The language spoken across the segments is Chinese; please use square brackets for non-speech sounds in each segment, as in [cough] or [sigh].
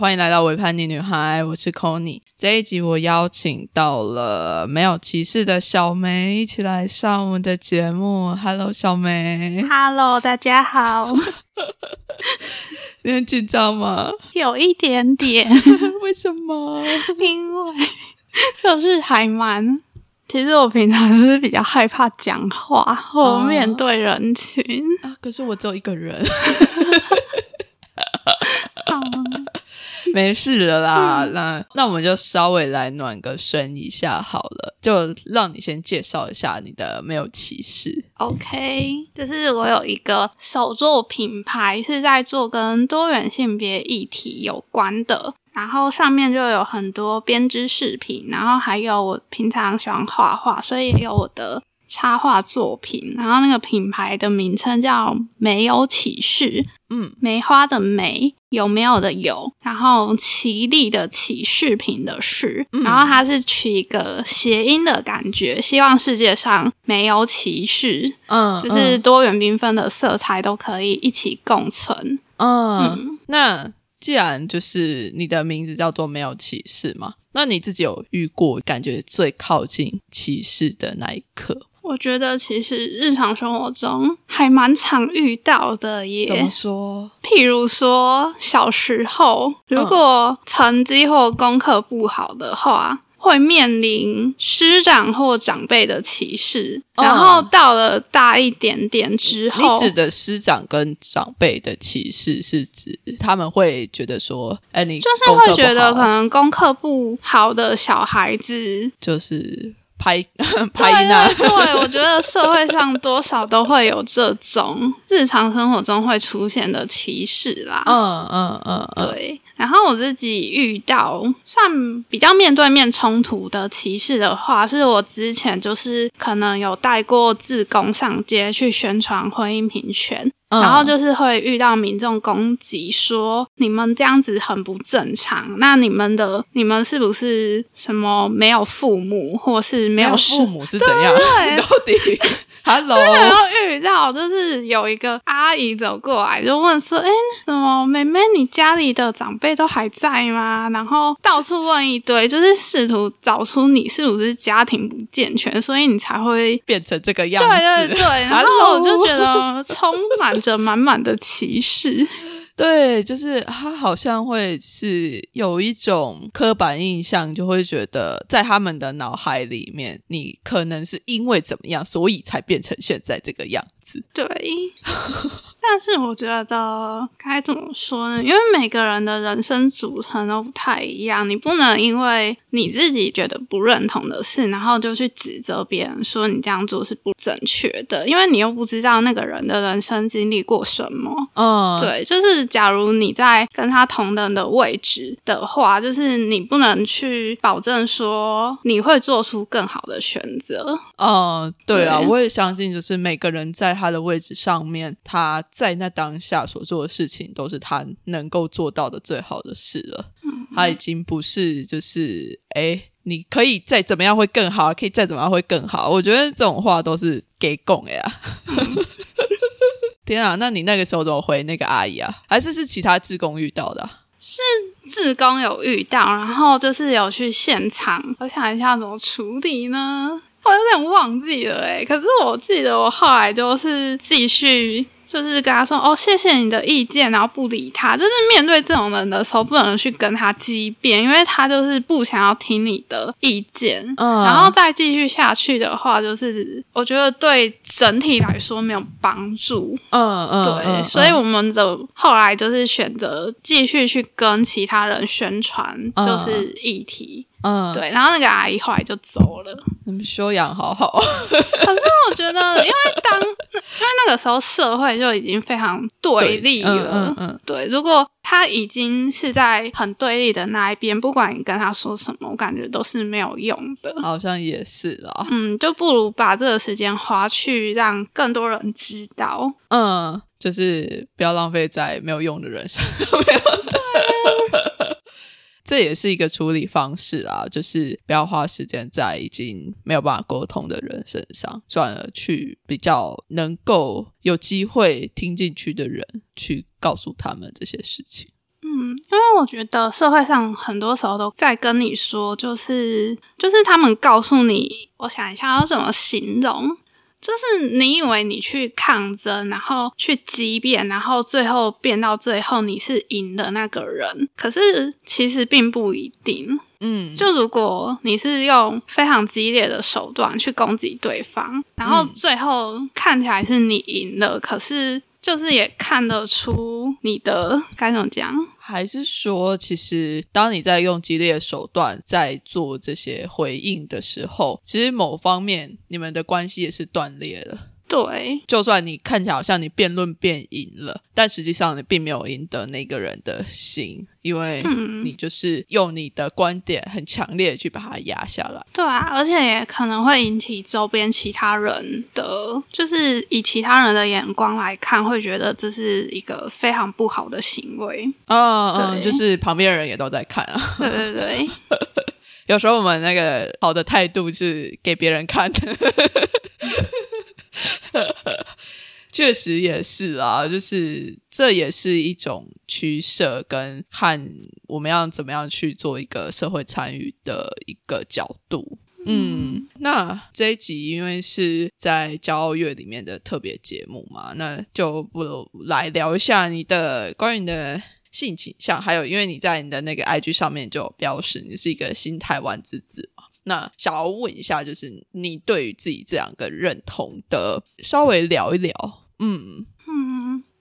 欢迎来到《维叛逆女孩》，我是 c o n y 这一集我邀请到了没有歧视的小梅一起来上我们的节目。Hello，小梅。Hello，大家好。你很紧张吗？有一点点。[laughs] 为什么？因为就是还蛮……其实我平常就是比较害怕讲话或面对人群啊。可是我只有一个人。[laughs] [laughs] 没事的啦，那那我们就稍微来暖个身一下好了，就让你先介绍一下你的没有歧视。OK，就是我有一个手作品牌，是在做跟多元性别议题有关的，然后上面就有很多编织饰品，然后还有我平常喜欢画画，所以也有我的。插画作品，然后那个品牌的名称叫“没有启示”，嗯，梅花的梅有没有的有，然后奇丽的启饰品的饰，然后它是取一个谐音的感觉，希望世界上没有歧视，嗯，就是多元缤纷的色彩都可以一起共存，嗯，那既然就是你的名字叫做没有歧视嘛，那你自己有遇过感觉最靠近歧视的那一刻？我觉得其实日常生活中还蛮常遇到的耶。怎么说？譬如说小时候，如果成绩或功课不好的话，会面临师长或长辈的歧视。然后到了大一点点之后，你指的师长跟长辈的歧视是指他们会觉得说，哎，你就是会觉得可能功课不好的小孩子就是。拍 [laughs] 拍那，对，我觉得社会上多少都会有这种日常生活中会出现的歧视啦。嗯嗯嗯，对。然后我自己遇到算比较面对面冲突的歧视的话，是我之前就是可能有带过自工上街去宣传婚姻平权。然后就是会遇到民众攻击，说你们这样子很不正常。那你们的你们是不是什么没有父母，或是没有父母是怎样？[laughs] 到底？Hello，真的要遇到，就是有一个阿姨走过来，就问说：“哎，怎么妹妹，你家里的长辈都还在吗？”然后到处问一堆，就是试图找出你是不是家庭不健全，所以你才会 [laughs] 变成这个样子。对对对，然后我就觉得充满着满满的歧视。对，就是他好像会是有一种刻板印象，就会觉得在他们的脑海里面，你可能是因为怎么样，所以才变成现在这个样子。对。[laughs] 但是我觉得该怎么说呢？因为每个人的人生组成都不太一样，你不能因为你自己觉得不认同的事，然后就去指责别人说你这样做是不正确的，因为你又不知道那个人的人生经历过什么。嗯，对，就是假如你在跟他同等的位置的话，就是你不能去保证说你会做出更好的选择。嗯，对啊，我也相信，就是每个人在他的位置上面，他。在那当下所做的事情，都是他能够做到的最好的事了。他已经不是就是哎，你可以再怎么样会更好，可以再怎么样会更好。我觉得这种话都是给供呀。[laughs] 天啊，那你那个时候怎么回那个阿姨啊？还是是其他志工遇到的？是志工有遇到，然后就是有去现场。我想一下怎么处理呢？我有点忘记了哎，可是我记得我后来就是继续。就是跟他说哦，谢谢你的意见，然后不理他。就是面对这种人的时候，不能去跟他激辩，因为他就是不想要听你的意见。嗯，然后再继续下去的话，就是我觉得对整体来说没有帮助。嗯嗯，对，所以我们的后来就是选择继续去跟其他人宣传，就是议题。嗯，对，然后那个阿姨后来就走了。你们修养好好。[laughs] 可是我觉得，因为当因为那个时候社会就已经非常对立了。嗯嗯。对，如果他已经是在很对立的那一边，不管你跟他说什么，我感觉都是没有用的。好像也是啦。嗯，就不如把这个时间花去让更多人知道。嗯，就是不要浪费在没有用的人身上。[laughs] [laughs] 这也是一个处理方式啊，就是不要花时间在已经没有办法沟通的人身上，转而去比较能够有机会听进去的人去告诉他们这些事情。嗯，因为我觉得社会上很多时候都在跟你说，就是就是他们告诉你，我想一下要怎么形容。就是你以为你去抗争，然后去激辩，然后最后辩到最后你是赢的那个人，可是其实并不一定。嗯，就如果你是用非常激烈的手段去攻击对方，然后最后看起来是你赢了，可是就是也看得出你的该怎么讲。还是说，其实当你在用激烈的手段在做这些回应的时候，其实某方面你们的关系也是断裂了。对，就算你看起来好像你辩论变赢了，但实际上你并没有赢得那个人的心，因为你就是用你的观点很强烈的去把它压下来。对啊，而且也可能会引起周边其他人的，就是以其他人的眼光来看，会觉得这是一个非常不好的行为。嗯嗯，就是旁边人也都在看啊。对对对，[laughs] 有时候我们那个好的态度是给别人看的。[laughs] 确实也是啊，就是这也是一种取舍，跟看我们要怎么样去做一个社会参与的一个角度。嗯，那这一集因为是在骄傲月里面的特别节目嘛，那就不如来聊一下你的关于你的性倾向，还有因为你在你的那个 IG 上面就标示你是一个新台湾之子嘛。那想要问一下，就是你对于自己这两个认同的，稍微聊一聊，嗯。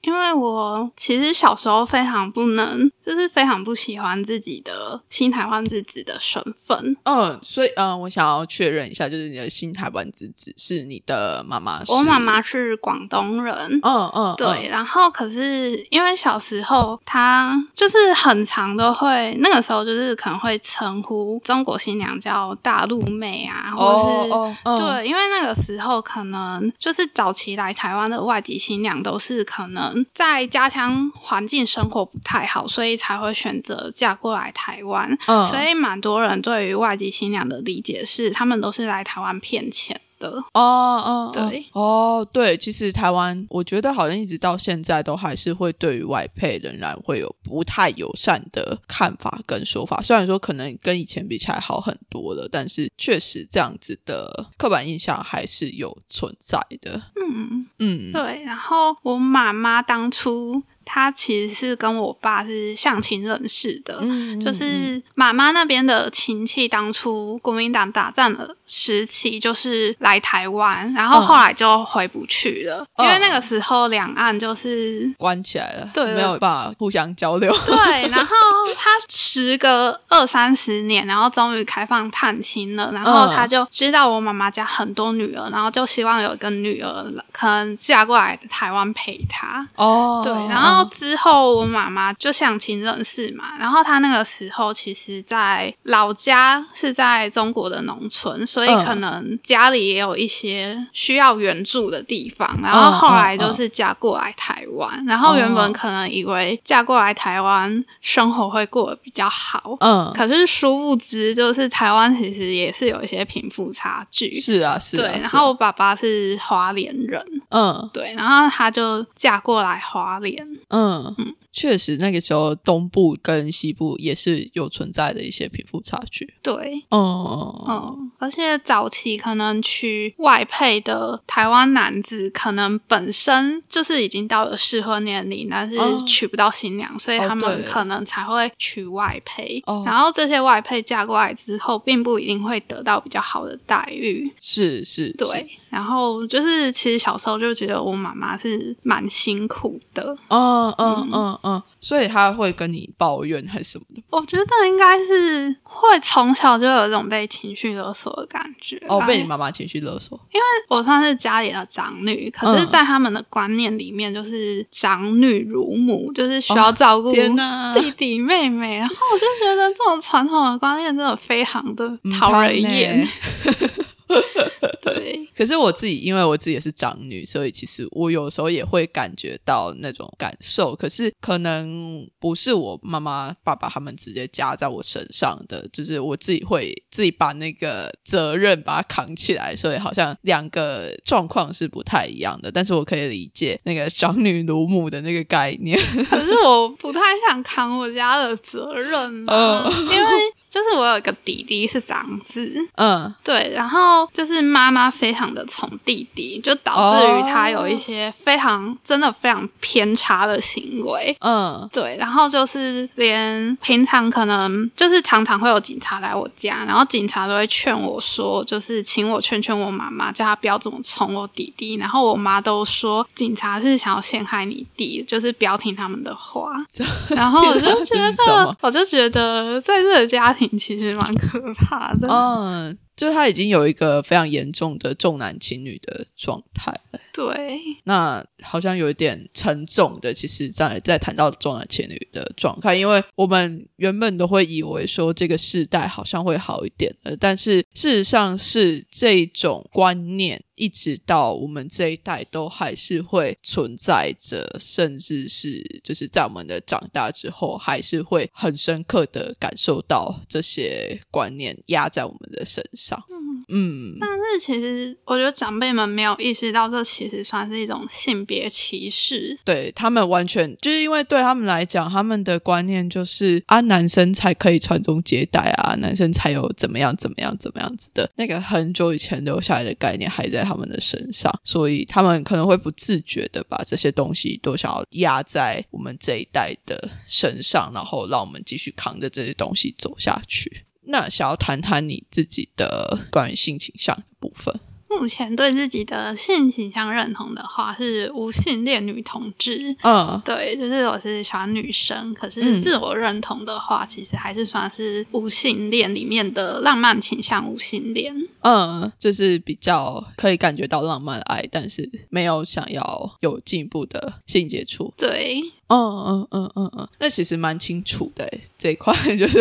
因为我其实小时候非常不能，就是非常不喜欢自己的新台湾之子的身份。嗯，所以嗯，我想要确认一下，就是你的新台湾之子是你的妈妈？我妈妈是广东人。嗯嗯，对。然后可是因为小时候她就是很长都会，那个时候就是可能会称呼中国新娘叫大陆妹啊，或者是对，因为那个时候可能就是早期来台湾的外籍新娘都是可能。在家乡环境生活不太好，所以才会选择嫁过来台湾。嗯，所以蛮多人对于外籍新娘的理解是，他们都是来台湾骗钱。的哦哦对哦对，其实台湾我觉得好像一直到现在都还是会对于外配仍然会有不太友善的看法跟说法。虽然说可能跟以前比起来好很多了，但是确实这样子的刻板印象还是有存在的。嗯嗯，对。然后我妈妈当初。他其实是跟我爸是相亲认识的，就是妈妈那边的亲戚，当初国民党打仗的时期，就是来台湾，然后后来就回不去了，因为那个时候两岸就是关起来了，对，没有办法互相交流。对，然后他时隔二三十年，然后终于开放探亲了，然后他就知道我妈妈家很多女儿，然后就希望有一个女儿可能嫁过来台湾陪他。哦，对，然后。之后，我妈妈就相亲认识嘛，然后她那个时候其实，在老家是在中国的农村，所以可能家里也有一些需要援助的地方。然后后来就是嫁过来台湾，然后原本可能以为嫁过来台湾生活会过得比较好，嗯，可是殊不知，就是台湾其实也是有一些贫富差距。是啊，是。对，然后我爸爸是华莲人，嗯，对，然后他就嫁过来华莲。嗯，确实，那个时候东部跟西部也是有存在的一些贫富差距。对，嗯嗯，而且早期可能娶外配的台湾男子，可能本身就是已经到了适婚年龄，但是娶不到新娘，所以他们可能才会娶外配。然后这些外配嫁过来之后，并不一定会得到比较好的待遇。是是，对。然后就是，其实小时候就觉得我妈妈是蛮辛苦的。嗯嗯嗯嗯，所以他会跟你抱怨还是什么的？我觉得应该是会从小就有一种被情绪勒索的感觉。哦，被你妈妈情绪勒索？因为我算是家里的长女，可是，在他们的观念里面，就是长女如母，就是需要照顾弟弟妹妹。然后我就觉得这种传统的观念真的非常的讨人厌。[laughs] [laughs] 对，可是我自己，因为我自己也是长女，所以其实我有时候也会感觉到那种感受。可是可能不是我妈妈、爸爸他们直接加在我身上的，就是我自己会自己把那个责任把它扛起来，所以好像两个状况是不太一样的。但是我可以理解那个长女如母的那个概念。可是我不太想扛我家的责任啊，[laughs] 因为。就是我有一个弟弟是长子，嗯，对，然后就是妈妈非常的宠弟弟，就导致于他有一些非常真的非常偏差的行为，嗯，对，然后就是连平常可能就是常常会有警察来我家，然后警察都会劝我说，就是请我劝劝我妈妈，叫他不要这么宠我弟弟，然后我妈都说警察是想要陷害你弟，就是不要听他们的话，[laughs] 然后我就觉得，我就觉得在这个家。其实蛮可怕的。嗯。就是他已经有一个非常严重的重男轻女的状态。对，那好像有一点沉重的。其实，在在谈到重男轻女的状态，因为我们原本都会以为说这个世代好像会好一点的，但是事实上是这种观念一直到我们这一代都还是会存在着，甚至是就是在我们的长大之后，还是会很深刻的感受到这些观念压在我们的身上。嗯嗯，但是其实我觉得长辈们没有意识到，这其实算是一种性别歧视。对他们完全就是因为对他们来讲，他们的观念就是啊，男生才可以传宗接代啊，男生才有怎么样怎么样怎么样子的那个很久以前留下来的概念还在他们的身上，所以他们可能会不自觉的把这些东西都想要压在我们这一代的身上，然后让我们继续扛着这些东西走下去。那想要谈谈你自己的关于性倾向的部分。目前对自己的性倾向认同的话是无性恋女同志。嗯，对，就是我是喜欢女生，可是自我认同的话，其实还是算是无性恋里面的浪漫倾向无性恋。嗯，就是比较可以感觉到浪漫爱，但是没有想要有进一步的性接触。对，嗯嗯嗯嗯嗯，那其实蛮清楚的这一块，就是。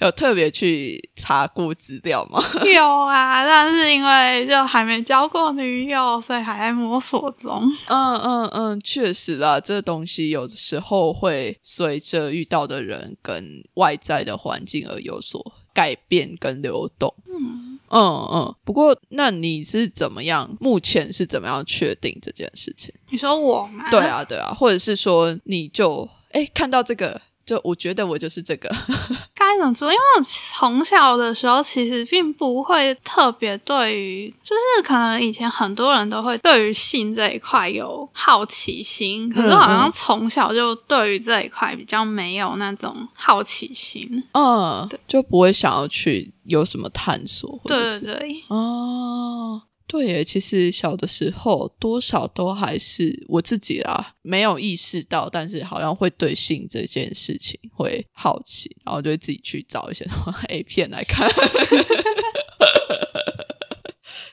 有特别去查过资料吗？[laughs] 有啊，但是因为就还没交过女友，所以还在摸索中。嗯嗯嗯，确实啦，这东西有的时候会随着遇到的人跟外在的环境而有所改变跟流动。嗯嗯嗯。不过，那你是怎么样？目前是怎么样确定这件事情？你说我吗？对啊，对啊，或者是说你就哎看到这个。就我觉得我就是这个，[laughs] 该怎么说？因为我从小的时候其实并不会特别对于，就是可能以前很多人都会对于性这一块有好奇心，可是好像从小就对于这一块比较没有那种好奇心，嗯，就不会想要去有什么探索，对对对，哦。对耶，其实小的时候多少都还是我自己啦，没有意识到，但是好像会对性这件事情会好奇，然后就会自己去找一些什么 [laughs] A 片来看。[laughs]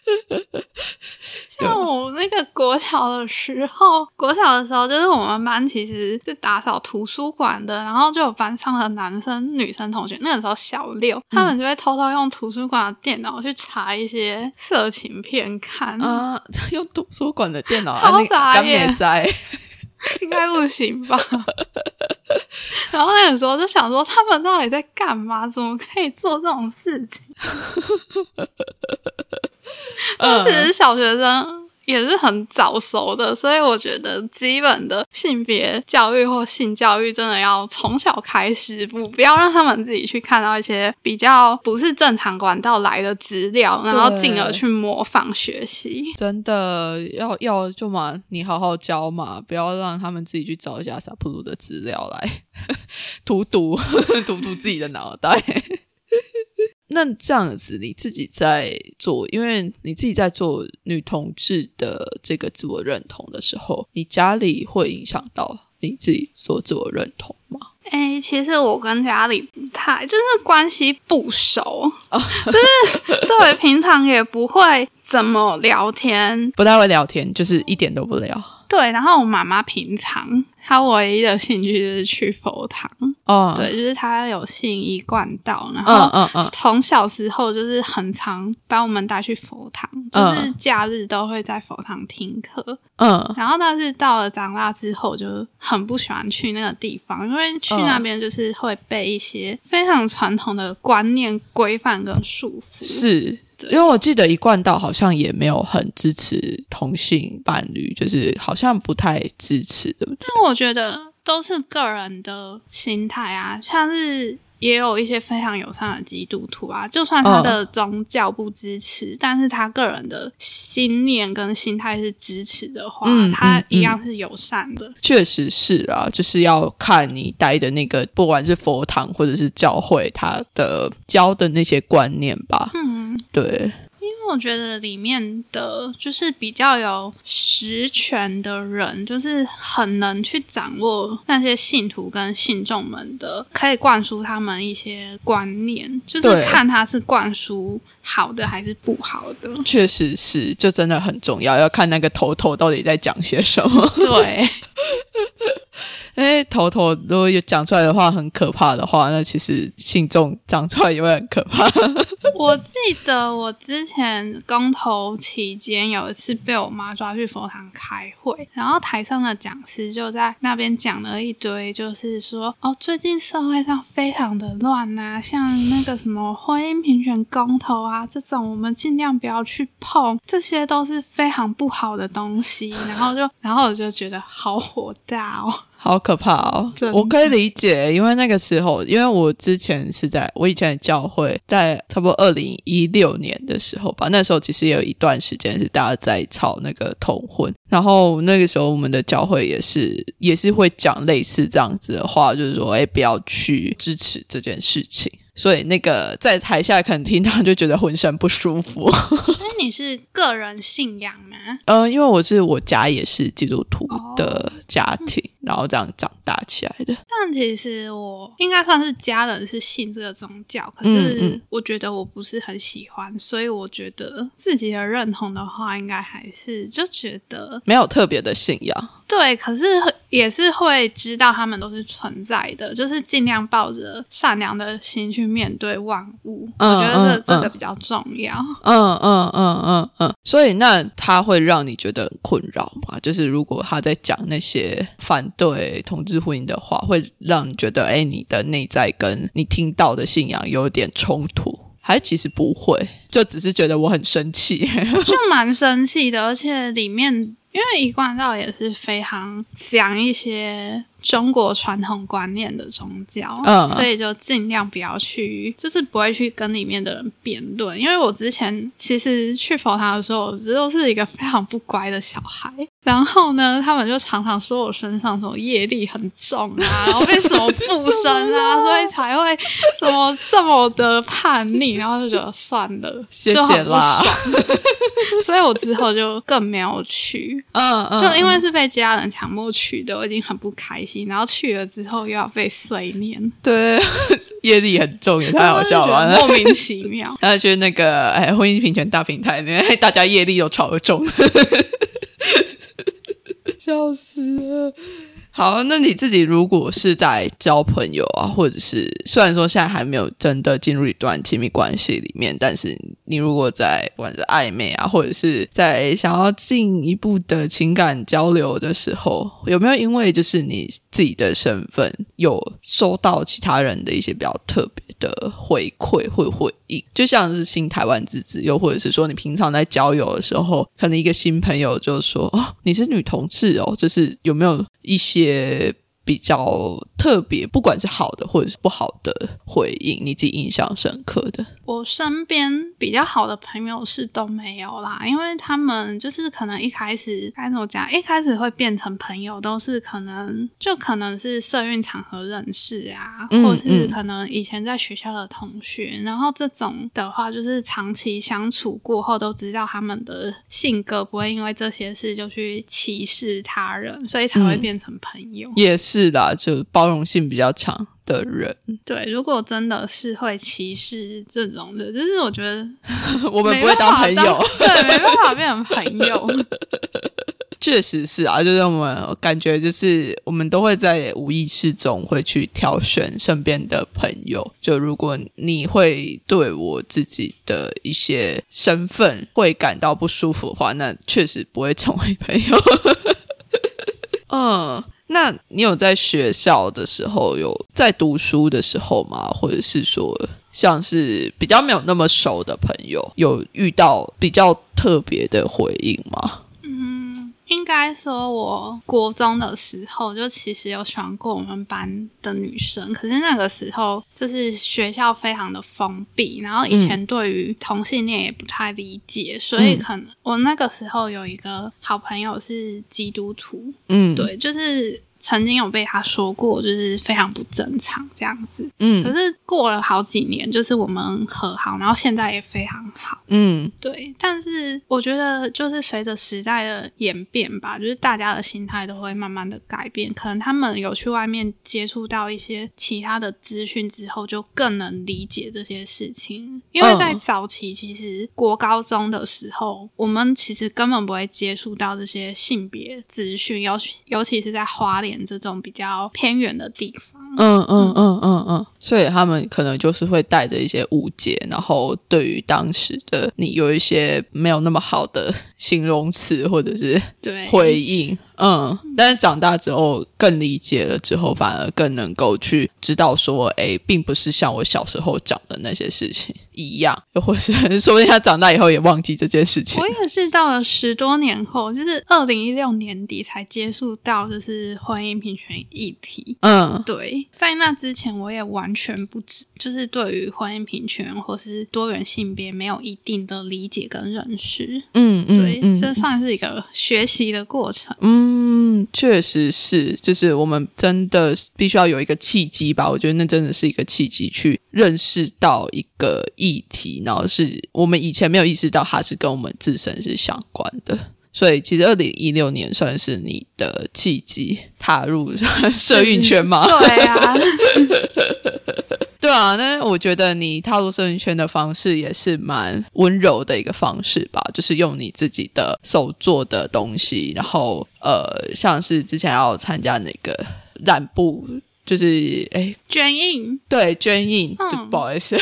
[laughs] 像我那个国小的时候，国小的时候就是我们班其实是打扫图书馆的，然后就有班上的男生、女生同学，那个时候小六，他们就会偷偷用图书馆的电脑去查一些色情片看啊，[laughs] 用图书馆的电脑好傻耶，[laughs] 应该不行吧？然后那个时候就想说，他们到底在干嘛？怎么可以做这种事情？[laughs] 都只是小学生。也是很早熟的，所以我觉得基本的性别教育或性教育真的要从小开始，不不要让他们自己去看到一些比较不是正常管道来的资料，然后进而去模仿学习。真的要要就嘛，你好好教嘛，不要让他们自己去找一下萨普鲁的资料来 [laughs] 荼毒 [laughs] 荼毒自己的脑袋。那这样子，你自己在做，因为你自己在做女同志的这个自我认同的时候，你家里会影响到你自己做自我认同吗？哎，其实我跟家里不太，就是关系不熟，就是对平常也不会怎么聊天，[laughs] 不太会聊天，就是一点都不聊。对，然后我妈妈平常她唯一的兴趣就是去佛堂。哦，对，就是她有信一贯道，然嗯后嗯嗯，从小时候就是很常把我们带去佛堂，就是假日都会在佛堂听课。嗯然后但是到了长大之后，就很不喜欢去那个地方，因为去那边就是会被一些非常传统的观念规范跟束缚。是。对因为我记得一贯道好像也没有很支持同性伴侣，就是好像不太支持，对不对？但我觉得都是个人的心态啊，像是。也有一些非常友善的基督徒啊，就算他的宗教不支持，但是他个人的心念跟心态是支持的话，他一样是友善的。确实是啊，就是要看你待的那个，不管是佛堂或者是教会，他的教的那些观念吧。嗯，对，因为我觉得里面的就是比较有实权的人，就是很能去掌握那些信徒跟信众们的，可以灌输他们一些观念，就是看他是灌输好的还是不好的。确实是，就真的很重要，要看那个头头到底在讲些什么。对，[laughs] [laughs] 因为头头如果有讲出来的话很可怕的话，那其实信众讲出来也会很可怕。[laughs] 我记得我之前公投期间有一次被我妈抓去佛堂开会，然后台上的讲师就在那边讲了一堆，就是说哦，最近社会上非常的乱呐、像那个什么婚姻平权公投啊这种，我们尽量不要去碰，这些都是非常不好的东西。然后就，然后我就觉得好火大哦。好可怕哦我可以理解，因为那个时候，因为我之前是在我以前的教会，在差不多二零一六年的时候吧，那时候其实也有一段时间是大家在吵那个同婚，然后那个时候我们的教会也是也是会讲类似这样子的话，就是说，哎，不要去支持这件事情。所以那个在台下可能听到就觉得浑身不舒服。你是个人信仰吗？嗯，因为我是我家也是基督徒的家庭，然后这样长大起来的。但其实我应该算是家人是信这个宗教，可嗯是嗯我觉得我不是很喜欢，所以我觉得自己的认同的话，应该还是就觉得没有特别的信仰，对，可是也是会知道他们都是存在的，就是尽量抱着善良的心去面对万物。嗯我觉得这、嗯这个比较重要。嗯嗯嗯嗯嗯嗯，所以那他会让你觉得困扰吗？就是如果他在讲那些反对同志婚姻的话，会让你觉得，哎，你的内在跟你听到的信仰有点冲突，还其实不会，就只是觉得我很生气。就蛮生气的，而且里面因为一贯道也是非常讲一些中国传统观念的宗教，嗯所以就尽量不要去，就是不会去跟里面的人辩论。因为我之前其实去佛堂的时候，我觉得都是一个非常不乖的小孩，然后呢，他们就常常说我身上什么业力很重啊，[laughs] 然后被什么附身啊，所以才会什么这么的叛逆，然后就觉得算了，谢谢啦爽 [laughs] 所以我之后就更没有去，嗯嗯，就因为是被家人强迫去的，我已经很不开心。然后去了之后又要被碎念，[laughs] 对 [laughs] 业力很重，也太好笑了。莫名其妙。[laughs] 那去那个哎婚姻平权大平台里面，大家业力都超重，笑死了。好，那你自己如果是在交朋友啊，或者是虽然说现在还没有真的进入一段亲密关系里面，但是你如果在不管是暧昧啊，或者是在想要进一步的情感交流的时候，有没有因为就是你自己的身份有收到其他人的一些比较特别的回馈或回应？就像是新台湾自治，又或者是说你平常在交友的时候，可能一个新朋友就说：“哦，你是女同志哦。”就是有没有一些也比较特别，不管是好的或者是不好的回应，你自己印象深刻的？我身边比较好的朋友是都没有啦，因为他们就是可能一开始该怎么讲，一开始会变成朋友，都是可能就可能是社运场合认识啊，嗯或是嗯可能以前在学校的同学，然后这种的话就是长期相处过后都知道他们的性格不会因为这些事就去歧视他人，所以才会嗯变成朋友。也是啦，就包容性比较强的人，对，如果真的是会歧视这种的，就是我觉得 [laughs] 我们不会当朋友。对，没办法变成朋友。[laughs] 确实是啊，就是我们感觉就是我们都会在无意识中会去挑选身边的朋友。就如果你会对我自己的一些身份会感到不舒服的话，那确实不会成为朋友。[laughs] 嗯，那你有在学校的时候有在读书的时候吗？或者是说，像是比较没有那么熟的朋友，有遇到比较特别的回应吗？嗯，应该说，我国中的时候就其实有喜欢过我们班的女生，可是那个时候就是学校非常的封闭，然后以前对于同性恋也不太理解，所以可能我那个时候有一个好朋友是基督徒，嗯，对，就是曾经有被他说过，就是非常不正常这样子。嗯可是过了好几年，就是我们和好，然后现在也非常好。嗯对，但是我觉得就是随着时代的演变吧，就是大家的心态都会慢慢的改变。可能他们有去外面接触到一些其他的资讯之后，就更能理解这些事情。因为在嗯早期，其实国高中的时候，我们其实根本不会接触到这些性别资讯，尤其尤其是在花莲这种比较偏远的地方。嗯嗯嗯嗯嗯，所以他们可能就是会带着一些误解，然后对于当时的你有一些没有那么好的形容词或者是对，回应，嗯，但是长大之后更理解了之后，反而更能够去知道说，哎，并不是像我小时候讲的那些事情一样，又或是 [laughs] 说不定他长大以后也忘记这件事情我。也是到了十多年后，就是二零一六年底才接触到就是婚姻平权议题。嗯对，在那之前我也完全不知，就是对于婚姻平权或是多元性别没有一定的理解跟认识。嗯嗯，对，嗯这算是一个学习的过程。嗯，确实是，就是我们真的必须要有一个契机吧。我觉得那真的是一个契机，去认识到一个议题，然后是我们以前没有意识到它是跟我们自身是相关的。[laughs] 所以，其实二零一六年算是你的契机，踏入 [laughs] 社运圈吗？[laughs] 对啊，对啊，那我觉得你踏入社运圈的方式也是蛮温柔的一个方式吧，就是用你自己的手做的东西，然后呃，像是之前要参加那个染布，就是哎，捐印。对，捐印，不好意思，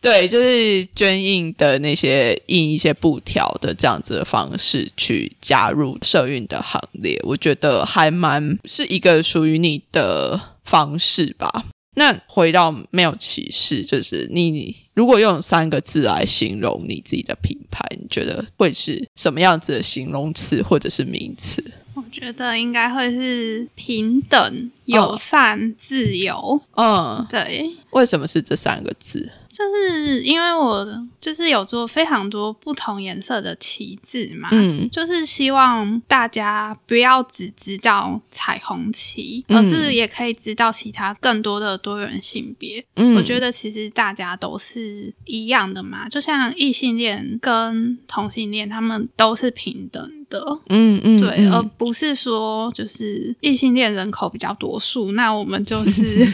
对，就是捐印的那些印一些布条的这样子的方式去加入社运的行列，我觉得还蛮是一个属于你的方式吧。那回到没有歧视，就是你你如果用三个字来形容你自己的品牌，你觉得会是什么样子的形容词或者是名词？我觉得应该会是平等、友善、自由。嗯，对，为什么是这三个字？就是因为我就是有做非常多不同颜色的旗帜嘛，嗯就是希望大家不要只知道彩虹旗，嗯而是也可以知道其他更多的多元性别。嗯，我觉得其实大家都是一样的嘛，就像异性恋跟同性恋，他们都是平等的。嗯嗯，对，嗯而不是说就是异性恋人口比较多数，那我们就是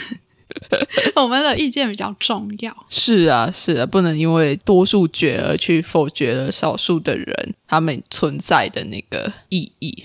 [laughs] 我们的意见比较重要。是啊，是啊，不能因为多数决而去否决了少数的人他们存在的那个意义。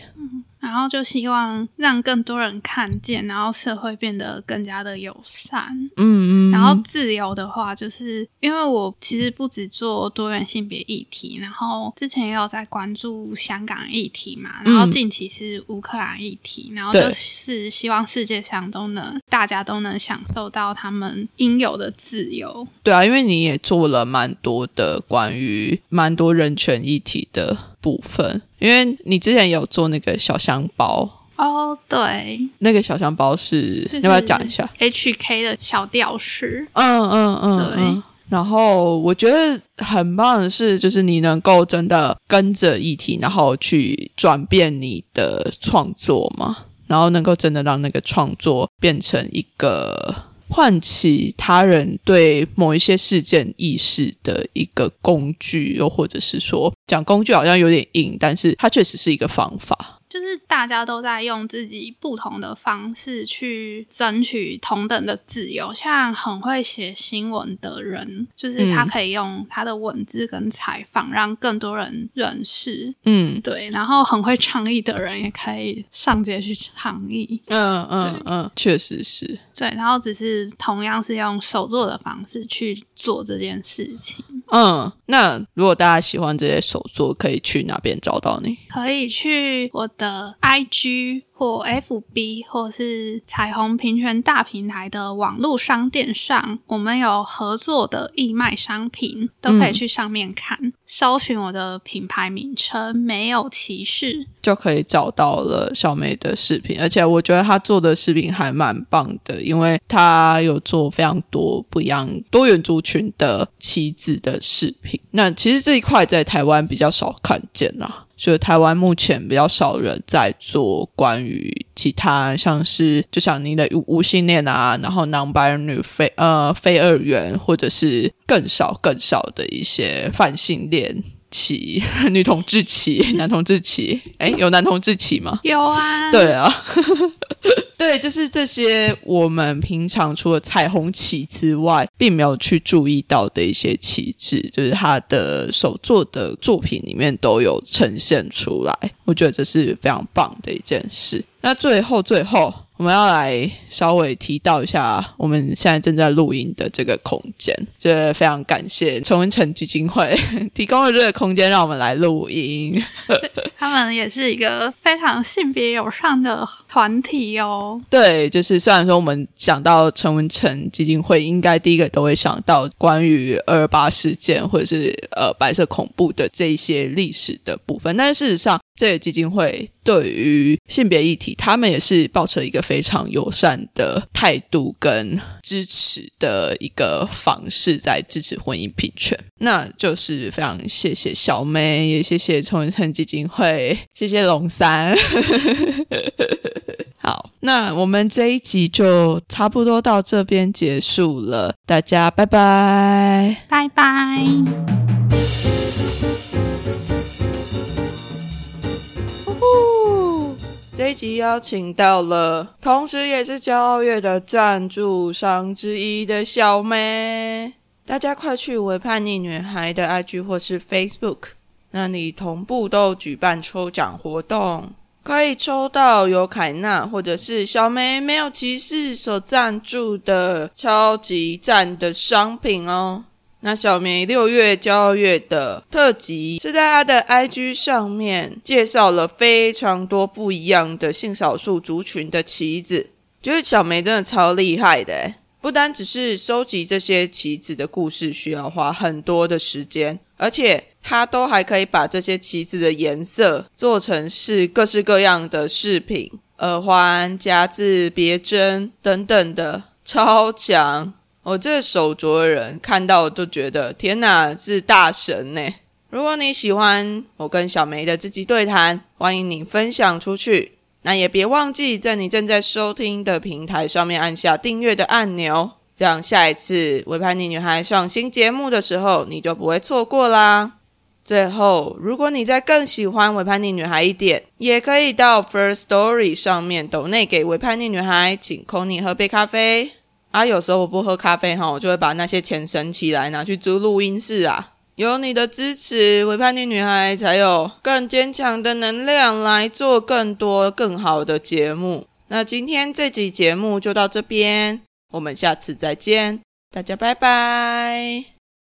然后就希望让更多人看见，然后社会变得更加的友善。嗯嗯，然后自由的话，就是因为我其实不只做多元性别议题，然后之前也有在关注香港议题嘛，然后近期是乌克兰议题，然后就是希望世界上都能大家都能享受到他们应有的自由。对啊，因为你也做了蛮多的关于蛮多人权议题的部分，因为你之前有做那个小香包，哦，对，那个小香包是就是要不要讲一下？HK 的小吊饰，嗯嗯嗯，对。嗯。然后我觉得很棒的是，就是你能够真的跟着议题，然后去转变你的创作嘛，然后能够真的让那个创作变成一个唤起他人对某一些事件意识的一个工具，又或者是说讲工具好像有点硬，但是它确实是一个方法。就是大家都在用自己不同的方式去争取同等的自由。像很会写新闻的人，就是他可以用他的文字跟采访让更多人认识。嗯对，然后很会倡议的人也可以上街去倡议。嗯嗯嗯，确实是。对，然后只是同样是用手做的方式去做这件事情。嗯，那如果大家喜欢这些手作，可以去哪边找到你？可以去我的 IG 或 FB 或是彩虹平权大平台的网络商店上，我们有合作的义卖商品，都可以去上面看。搜寻我的品牌名称“没有歧视就可以找到了小梅的视频，而且我觉得她做的视频还蛮棒的，因为她有做非常多不一样多元族群的旗子的视频。那其实这一块在台湾比较少看见啦。所以台湾目前比较少人在做关于其他像是就像你的无性恋啊，然后男白女非呃非二元，或者是更少更少的一些泛性恋。旗 [laughs] 女同志旗、[laughs] 男同志旗，哎，有男同志旗吗？有啊，对啊，[laughs] 对，就是这些我们平常除了彩虹旗之外，并没有去注意到的一些旗帜，就是他的手作的作品里面都有呈现出来。我觉得这是非常棒的一件事。那最后，最后。我们要来稍微提到一下，我们现在正在录音的这个空间，就是非常感谢崇文成基金会提供了这个空间，让我们来录音。[laughs] 他们也是一个非常性别友善的团体哦。对，就是虽然说我们想到陈文成基金会，应该第一个都会想到关于二二八事件或者是呃白色恐怖的这一些历史的部分，但事实上。这个基金会对于性别议题，他们也是抱持一个非常友善的态度跟支持的一个方式，在支持婚姻平权。那就是非常谢谢小妹，也谢谢重生基金会，谢谢龙三。[laughs] 好，那我们这一集就差不多到这边结束了，大家拜拜，拜拜。集邀请到了，同时也是骄傲月的赞助商之一的小梅，大家快去为叛逆女孩的 IG 或是 Facebook，那里同步都举办抽奖活动，可以抽到由凯纳或者是小梅没有歧视所赞助的超级赞的商品哦。那小梅六月骄傲月的特辑是在她的 IG 上面介绍了非常多不一样的性少数族群的旗子，觉得小梅真的超厉害的，不单只是收集这些旗子的故事需要花很多的时间，而且她都还可以把这些旗子的颜色做成是各式各样的饰品、耳环、夹子、别针等等的，超强。我这手镯的人看到都觉得天哪，是大神呢！如果你喜欢我跟小梅的这集对谈，欢迎你分享出去。那也别忘记在你正在收听的平台上面按下订阅的按钮，这样下一次维叛逆女孩上新节目的时候，你就不会错过啦。最后，如果你在更喜欢维叛逆女孩一点，也可以到 First Story 上面抖内给维叛逆女孩，请 Conny 喝杯咖啡。啊，有时候我不喝咖啡哈，我就会把那些钱省起来拿去租录音室啊。有你的支持，维叛逆女孩才有更坚强的能量来做更多更好的节目。那今天这集节目就到这边，我们下次再见，大家拜拜。